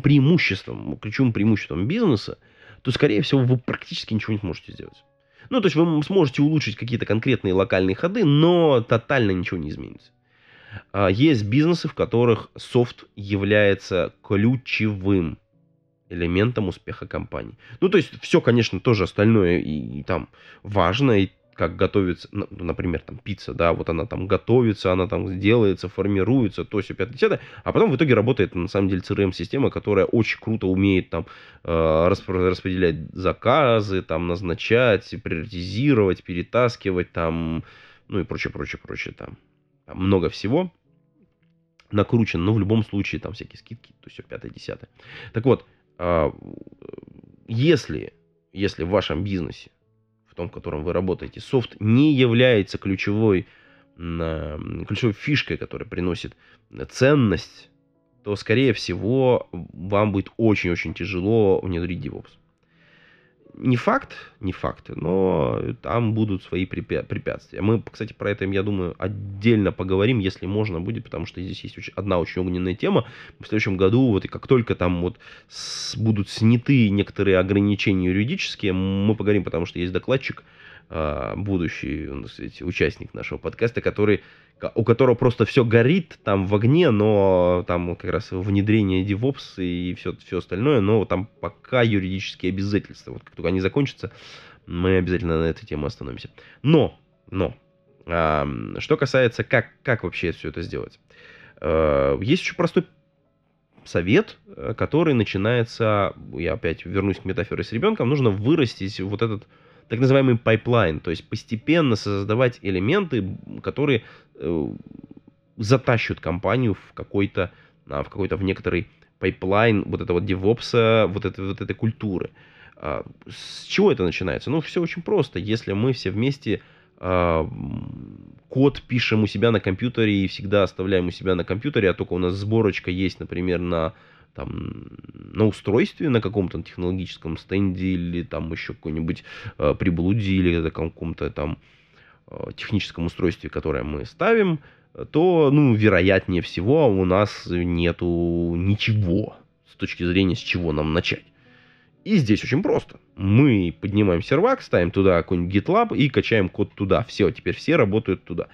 Speaker 2: преимуществом, ключевым преимуществом бизнеса, то, скорее всего, вы практически ничего не сможете сделать. Ну, то есть вы сможете улучшить какие-то конкретные локальные ходы, но тотально ничего не изменится. А, есть бизнесы, в которых софт является ключевым элементом успеха компании. Ну, то есть все, конечно, тоже остальное и, и там важно, и как готовится, ну, например, там пицца, да, вот она там готовится, она там делается, формируется, то все 5 10 а потом в итоге работает, на самом деле, CRM-система, которая очень круто умеет там э, распределять заказы, там назначать, приоритизировать, перетаскивать, там, ну и прочее, прочее, прочее, там, там много всего накручен, но в любом случае там всякие скидки, то все 5-10. Так вот, э, если, если в вашем бизнесе том, в котором вы работаете, софт не является ключевой, ключевой фишкой, которая приносит ценность, то, скорее всего, вам будет очень-очень тяжело внедрить DevOps не факт, не факт, но там будут свои препятствия. Мы, кстати, про это, я думаю, отдельно поговорим, если можно будет, потому что здесь есть одна очень огненная тема. В следующем году, вот и как только там вот будут сняты некоторые ограничения юридические, мы поговорим, потому что есть докладчик, будущий ну, сказать, участник нашего подкаста, который, у которого просто все горит там в огне, но там как раз внедрение DevOps и все, все остальное, но там пока юридические обязательства. Вот как только они закончатся, мы обязательно на этой теме остановимся. Но, но, а, что касается, как, как вообще все это сделать. А, есть очень простой совет, э, который начинается, я опять вернусь к метафоре с ребенком, нужно вырастить вот этот так называемый пайплайн, то есть постепенно создавать элементы, которые э, затащат компанию в какой-то, а, в какой-то, в некоторый пайплайн вот этого DevOps, вот этой, вот этой культуры. А, с чего это начинается? Ну, все очень просто. Если мы все вместе а, код пишем у себя на компьютере и всегда оставляем у себя на компьютере, а только у нас сборочка есть, например, на там, на устройстве, на каком-то технологическом стенде или там еще какой-нибудь э, приблуде или на каком-то там э, техническом устройстве, которое мы ставим, то, ну, вероятнее всего, у нас нету ничего с точки зрения, с чего нам начать. И здесь очень просто. Мы поднимаем сервак, ставим туда какой-нибудь GitLab и качаем код туда. Все, теперь все работают туда.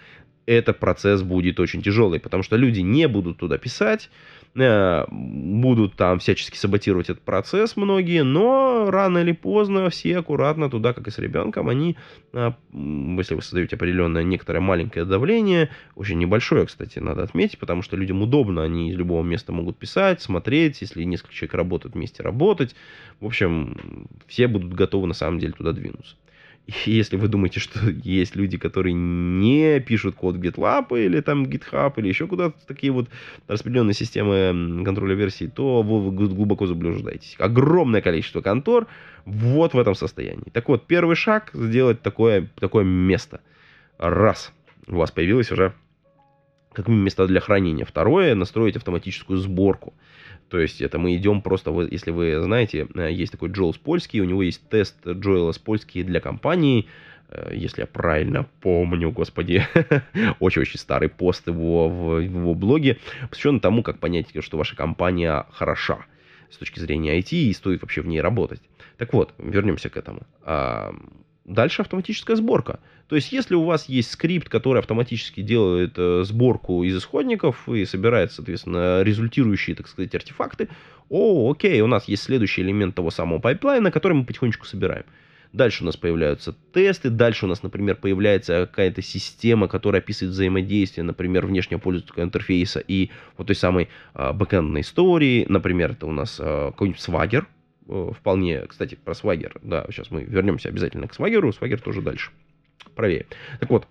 Speaker 2: Это процесс будет очень тяжелый, потому что люди не будут туда писать, Э, будут там всячески саботировать этот процесс многие, но рано или поздно все аккуратно туда, как и с ребенком, они, э, если вы создаете определенное некоторое маленькое давление, очень небольшое, кстати, надо отметить, потому что людям удобно, они из любого места могут писать, смотреть, если несколько человек работают вместе, работать. В общем, все будут готовы на самом деле туда двинуться. если вы думаете, что есть люди, которые не пишут код GitLab или там GitHub или еще куда-то такие вот распределенные системы контроля версий, то вы глубоко заблуждаетесь. Огромное количество контор вот в этом состоянии. Так вот, первый шаг сделать такое, такое место. Раз. У вас появилось уже как место для хранения. Второе, настроить автоматическую сборку. То есть это мы идем просто, если вы знаете, э, есть такой Джоэл Польский, у него есть тест Джоэла Польский для компании, э, если я правильно помню, господи, очень-очень старый пост его в его блоге, посвященный тому, как понять, что ваша компания хороша с точки зрения IT и стоит вообще в ней работать. Так вот, вернемся к этому. Дальше автоматическая сборка. То есть, если у вас есть скрипт, который автоматически делает э, сборку из исходников и собирает, соответственно, результирующие, так сказать, артефакты, о, окей, у нас есть следующий элемент того самого пайплайна, который мы потихонечку собираем. Дальше у нас появляются тесты, дальше у нас, например, появляется какая-то система, которая описывает взаимодействие, например, внешнего пользовательского интерфейса и вот той самой э, бэкэндной истории. Например, это у нас э, какой-нибудь Э, вполне, кстати, про Swagger, да, сейчас мы вернемся обязательно к Swagger, Swagger тоже дальше, правее. Так вот,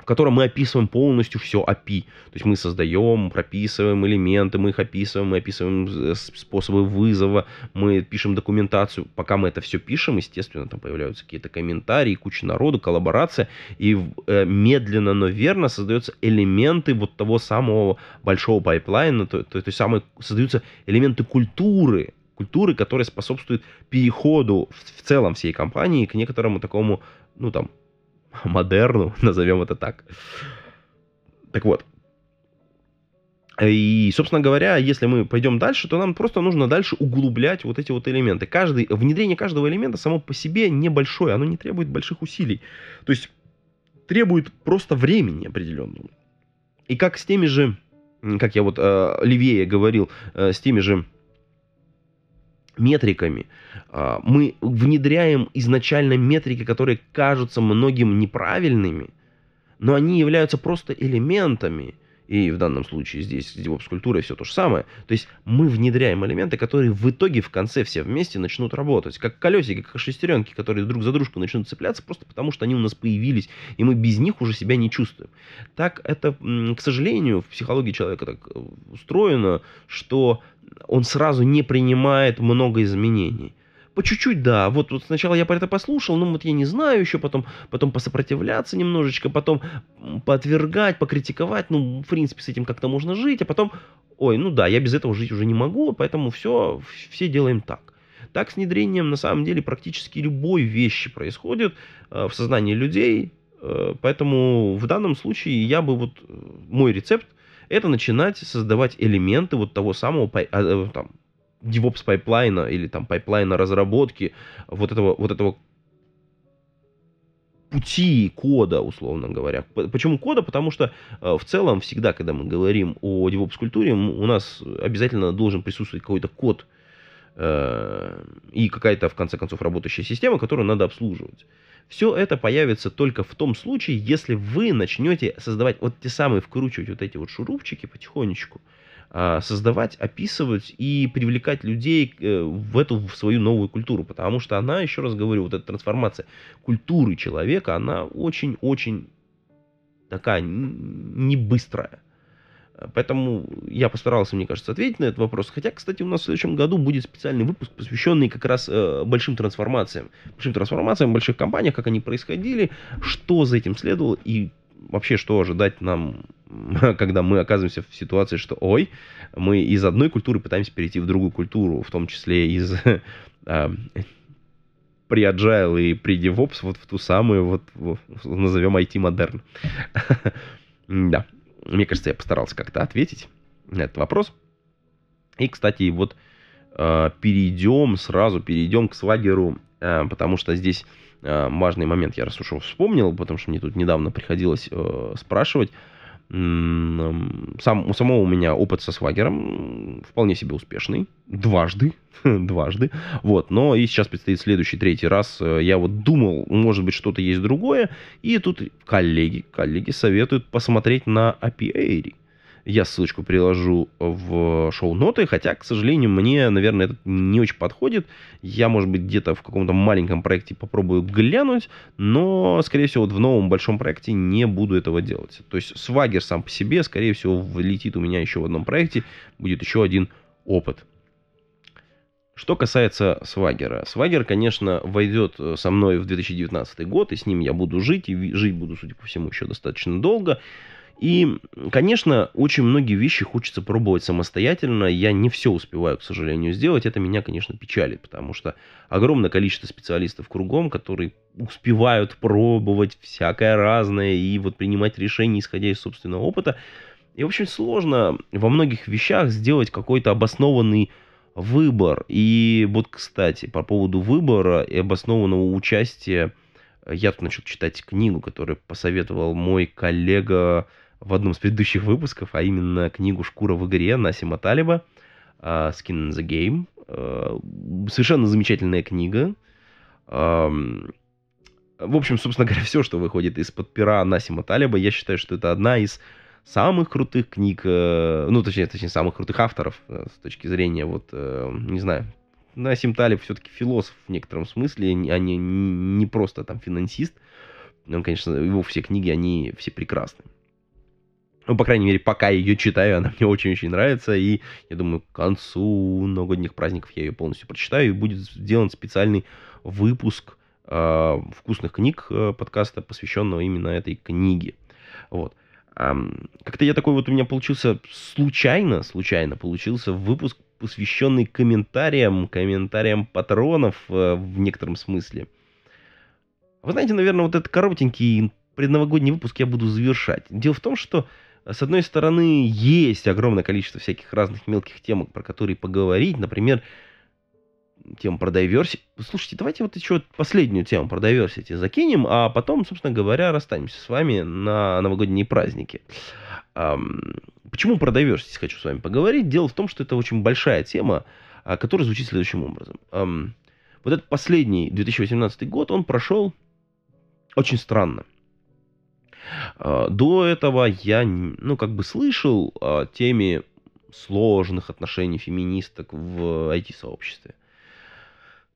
Speaker 2: в котором мы описываем полностью все API. То есть мы создаем, прописываем элементы, мы их описываем, мы описываем способы вызова, мы пишем документацию. Пока мы это все пишем, естественно, там появляются какие-то комментарии, куча народу, коллаборация, и э, медленно, но верно создаются элементы вот того самого большого пайплайна, то, то, то есть самые, создаются элементы культуры, культуры, которая способствует переходу в, в целом всей компании к некоторому такому, ну там, модерну, назовем это так. Так вот. И, собственно говоря, если мы пойдем дальше, то нам просто нужно дальше углублять вот эти вот элементы. Каждый, внедрение каждого элемента само по себе небольшое, оно не требует больших усилий. То есть требует просто времени определенного. И как с теми же, как я вот э, левее говорил, э, с теми же метриками. А, мы внедряем изначально метрики, которые кажутся многим неправильными, но они являются просто элементами. И в данном случае здесь с DevOps-культурой все то же самое. То есть мы внедряем элементы, которые в итоге в конце все вместе начнут работать. Как колесики, как шестеренки, которые друг за дружку начнут цепляться, просто потому что они у нас появились, и мы без них уже себя не чувствуем. Так это, к сожалению, в психологии человека так э, устроено, что он сразу не принимает много изменений. По чуть-чуть, да. Вот, вот сначала я про это послушал, ну вот я не знаю еще, потом, потом посопротивляться немножечко, потом поотвергать, покритиковать, ну, в принципе, с этим как-то можно жить, а потом, ой, ну да, я без этого жить уже не могу, поэтому все, все делаем так. Так с внедрением на самом деле практически любой вещи происходит э, в сознании людей, э, поэтому в данном случае я бы вот, э, мой рецепт – это начинать создавать элементы вот того самого а, э, там, DevOps пайплайна или там пайплайна разработки вот этого, вот этого пути кода, условно говоря. Почему кода? Потому что э, в целом всегда, когда мы говорим о DevOps-культуре, у нас обязательно должен присутствовать какой-то код э, и какая-то, в конце концов, работающая система, которую надо обслуживать. Все это появится только в том случае, если вы начнете создавать вот те самые, вкручивать вот эти вот шурупчики потихонечку, а, создавать, описывать и привлекать людей э, в эту в свою новую культуру, потому что она, еще раз говорю, вот эта трансформация культуры человека, она очень-очень такая не быстрая. Поэтому я постарался, мне кажется, ответить на этот вопрос. Хотя, кстати, у нас в следующем году будет специальный выпуск, посвященный как раз э, большим трансформациям. Большим трансформациям в больших компаниях, как они происходили, что за этим следовало и вообще что ожидать нам когда мы оказываемся в ситуации, что, ой, мы из одной культуры пытаемся перейти в другую культуру, в том числе из а, при agile и при DevOps, вот в ту самую, вот, вот назовем IT-модерн. да, мне кажется, я постарался как-то ответить на этот вопрос. И, кстати, вот э, перейдем, сразу перейдем к свагеру, э, потому что здесь важный момент, я раз уж вспомнил, потому что мне тут недавно приходилось э, спрашивать, сам, у самого у меня опыт со свагером вполне себе успешный. Дважды. Дважды. Вот. Но и сейчас предстоит следующий, третий раз. Э, я вот думал, может быть, что-то есть другое. И тут коллеги, коллеги советуют посмотреть на API. Я ссылочку приложу в шоу-ноты, хотя, к сожалению, мне, наверное, это не очень подходит. Я, может быть, где-то в каком-то маленьком проекте попробую глянуть, но, скорее всего, вот в новом большом проекте не буду этого делать. То есть свагер сам по себе, скорее всего, влетит у меня еще в одном проекте, будет еще один опыт. Что касается Свагера. Свагер, конечно, войдет со мной в 2019 год, и с ним я буду жить, и жить буду, судя по всему, еще достаточно долго. И, конечно, очень многие вещи хочется пробовать самостоятельно. Я не все успеваю, к сожалению, сделать. Это меня, конечно, печалит, потому что огромное количество специалистов кругом, которые успевают пробовать всякое разное и вот принимать решения, исходя из собственного опыта. И, в общем, сложно во многих вещах сделать какой-то обоснованный выбор. И вот, кстати, по поводу выбора и обоснованного участия, я тут начал читать книгу, которую посоветовал мой коллега в одном из предыдущих выпусков, а именно книгу «Шкура в игре» Насима Талиба «Skin in the Game». А, совершенно замечательная книга. В общем, собственно говоря, все, что выходит из-под пера Насима Талиба, я считаю, что это одна из самых крутых книг, э, ну, точнее, точнее, самых крутых авторов э, с точки зрения, вот, э, не знаю, Насим Талиб все-таки философ в некотором смысле, а не, не просто там финансист. Он, конечно, его все книги, они все прекрасны. Ну, по крайней мере, пока я ее читаю, она мне очень-очень нравится. И я думаю, к концу новогодних праздников я ее полностью прочитаю. И будет сделан специальный выпуск э, вкусных книг э, подкаста, посвященного именно этой книге. Вот. Эм, как-то я такой вот у меня получился случайно, случайно получился выпуск, посвященный комментариям, комментариям патронов э, в некотором смысле. Вы знаете, наверное, вот этот коротенький предновогодний выпуск я буду завершать. Дело в том, что с одной стороны, есть огромное количество всяких разных мелких тем, про которые поговорить. Например, тему про diversity. Слушайте, давайте вот еще последнюю тему про diversity закинем, а потом, собственно говоря, расстанемся с вами на новогодние праздники. Почему про diversity хочу с вами поговорить? Дело в том, что это очень большая тема, а, которая звучит следующим образом. Вот этот последний 2018 год, он прошел очень странно. А, до этого я, ну, как бы слышал о теме сложных отношений феминисток в IT-сообществе.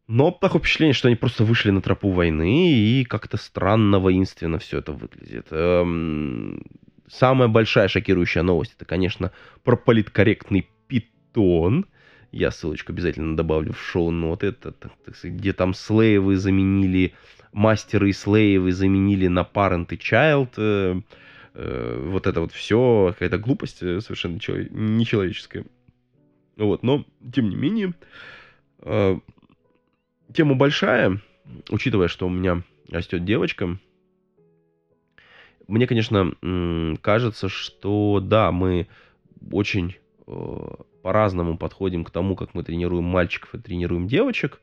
Speaker 2: Но такое впечатление, что они просто вышли на тропу войны, и как-то странно, воинственно все это выглядит. Эм, самая большая шокирующая новость, это, конечно, про политкорректный питон. Я ссылочку обязательно добавлю в шоу-ноты, это, где там слейвы заменили мастеры и слейвы заменили на parent и child. Э, э, вот это вот все, какая-то глупость э, совершенно нечеловеческая. Вот, но, тем не менее, тема большая, учитывая, что у меня растет девочка. Мне, конечно, кажется, что да, мы очень по-разному подходим к тому, как мы тренируем мальчиков и тренируем девочек.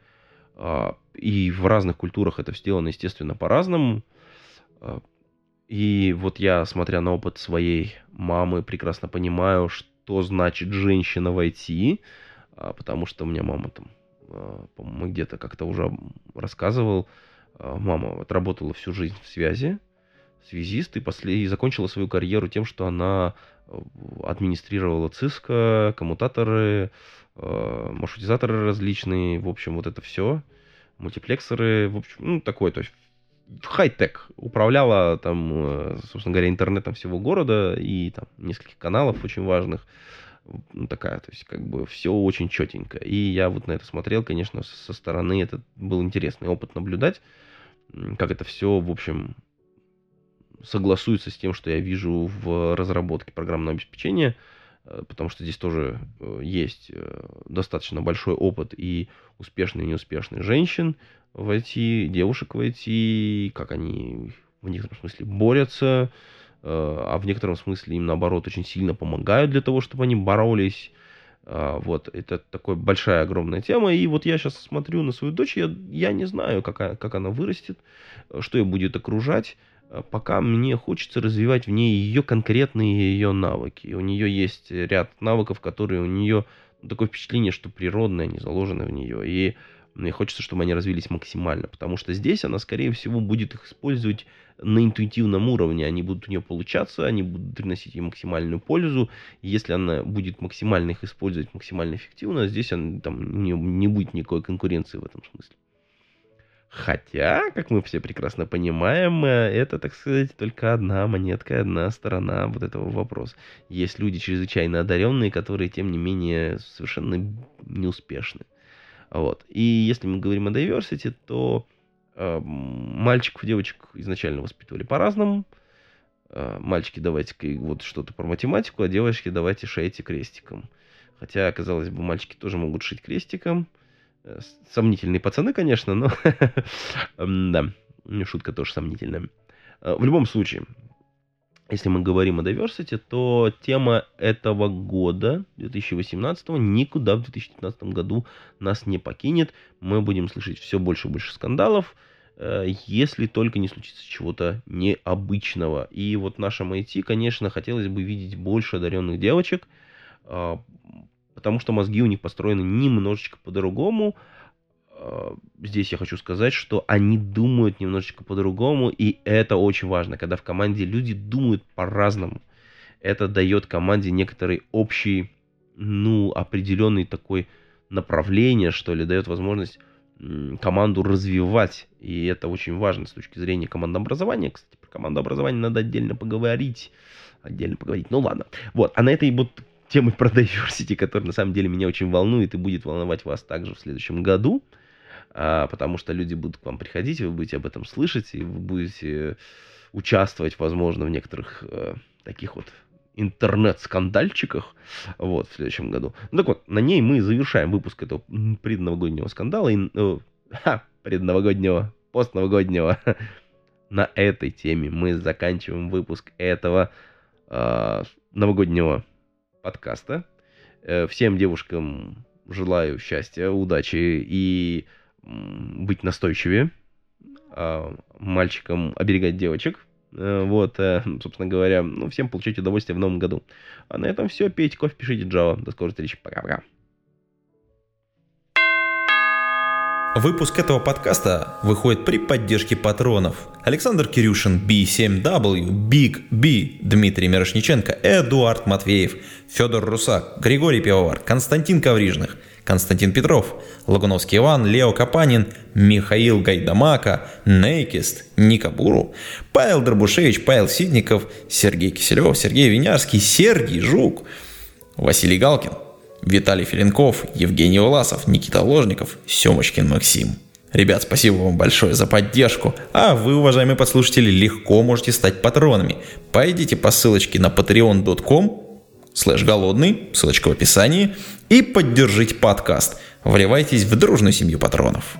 Speaker 2: А, и в разных культурах это сделано, естественно, по-разному. А, и вот я, смотря на опыт своей мамы, прекрасно понимаю, что значит женщина войти, а, потому что у меня мама там, по-моему, где-то как-то уже рассказывал, мама отработала всю жизнь в связи, связист, и, после, и закончила свою карьеру тем, что она администрировала ЦИСКО, коммутаторы, маршрутизаторы различные, в общем, вот это все, мультиплексоры, в общем, ну, такой, то есть хай-тек. Управляла там, собственно говоря, интернетом всего города и там нескольких каналов очень важных. Ну, такая, то есть, как бы, все очень четенько. И я вот на это смотрел, конечно, со стороны. Это был интересный опыт наблюдать, как это все, в общем, согласуется с тем, что я вижу в разработке программного обеспечения, э, потому что здесь тоже э, есть достаточно большой опыт и успешных и неуспешных женщин, войти, девушек войти, как они в некотором смысле борются, э, а в некотором смысле им, наоборот, очень сильно помогают для того, чтобы они боролись. А, вот, это такая большая, огромная тема. И вот я сейчас смотрю на свою дочь, я, я не знаю, как, как она вырастет, что ее будет окружать. Пока мне хочется развивать в ней ее конкретные ее навыки. У нее есть ряд навыков, которые у нее такое впечатление, что природные, они заложены в нее. И мне хочется, чтобы они развились максимально, потому что здесь она, скорее всего, будет их использовать на интуитивном уровне. Они будут у нее получаться, они будут приносить ей максимальную пользу. Если она будет максимально их использовать максимально эффективно, здесь она, там, не, не будет никакой конкуренции в этом смысле. Хотя, как мы все прекрасно понимаем, э, это, так сказать, только одна монетка, одна сторона вот этого вопроса. Есть люди чрезвычайно одаренные, которые, тем не менее, совершенно неуспешны. Вот. И если мы говорим о diversity, то э, мальчиков и девочек изначально воспитывали по-разному. Э, мальчики давайте вот что-то про математику, а девочки давайте шейте крестиком. Хотя, казалось бы, мальчики тоже могут шить крестиком. Э, сомнительные пацаны, конечно, но да, шутка тоже сомнительная. Э, в любом случае, если мы говорим о diversity, то тема этого года, 2018, никуда в 2019 году нас не покинет. Мы будем слышать все больше и больше скандалов, э, если только не случится чего-то необычного. И вот нашем IT, конечно, хотелось бы видеть больше одаренных девочек, а, потому что мозги у них построены немножечко по-другому, здесь я хочу сказать, что они думают немножечко по-другому, и это очень важно, когда в команде люди думают по-разному. Это дает команде некоторый общий, ну, определенный такой направление, что ли, дает возможность команду развивать. И это очень важно с точки зрения командообразования. Кстати, про командообразование надо отдельно поговорить. Отдельно поговорить. Ну ладно. Вот. А на этой вот теме про diversity, которая на самом деле меня очень волнует и будет волновать вас также в следующем году потому что люди будут к вам приходить, вы будете об этом слышать, и вы будете участвовать, возможно, в некоторых э, таких вот интернет-скандальчиках вот, в следующем году. Ну так вот, на ней мы завершаем выпуск этого предновогоднего скандала, и, э, ха, предновогоднего, постновогоднего. на этой теме мы заканчиваем выпуск этого э, новогоднего подкаста. Э, всем девушкам желаю счастья, удачи и быть настойчивее, а, мальчикам оберегать девочек. Э, вот, э, собственно говоря, ну, всем получать удовольствие в новом году. А на этом все. Пейте кофе, пишите Java. До скорой встречи. Пока-пока.
Speaker 3: Выпуск этого подкаста выходит при поддержке патронов. Александр Кирюшин, B7W, Big B, Дмитрий Мирошниченко, Эдуард Матвеев, Федор Русак, Григорий Пивовар, Константин Коврижных – Константин Петров, Лагуновский Иван, Лео Капанин, Михаил Гайдамака, Нейкист, Ника Буру, Павел Дробушевич, Павел Сидников, Сергей Киселев, Сергей Винярский, Сергей Жук, Василий Галкин, Виталий Филинков, Евгений Власов, Никита Ложников, Семочкин Максим. Ребят, спасибо вам большое за поддержку. А вы, уважаемые подслушатели, легко можете стать патронами. Пойдите по ссылочке на patreon.com слэш голодный, ссылочка в описании, и поддержите подкаст. Вливайтесь в дружную семью патронов.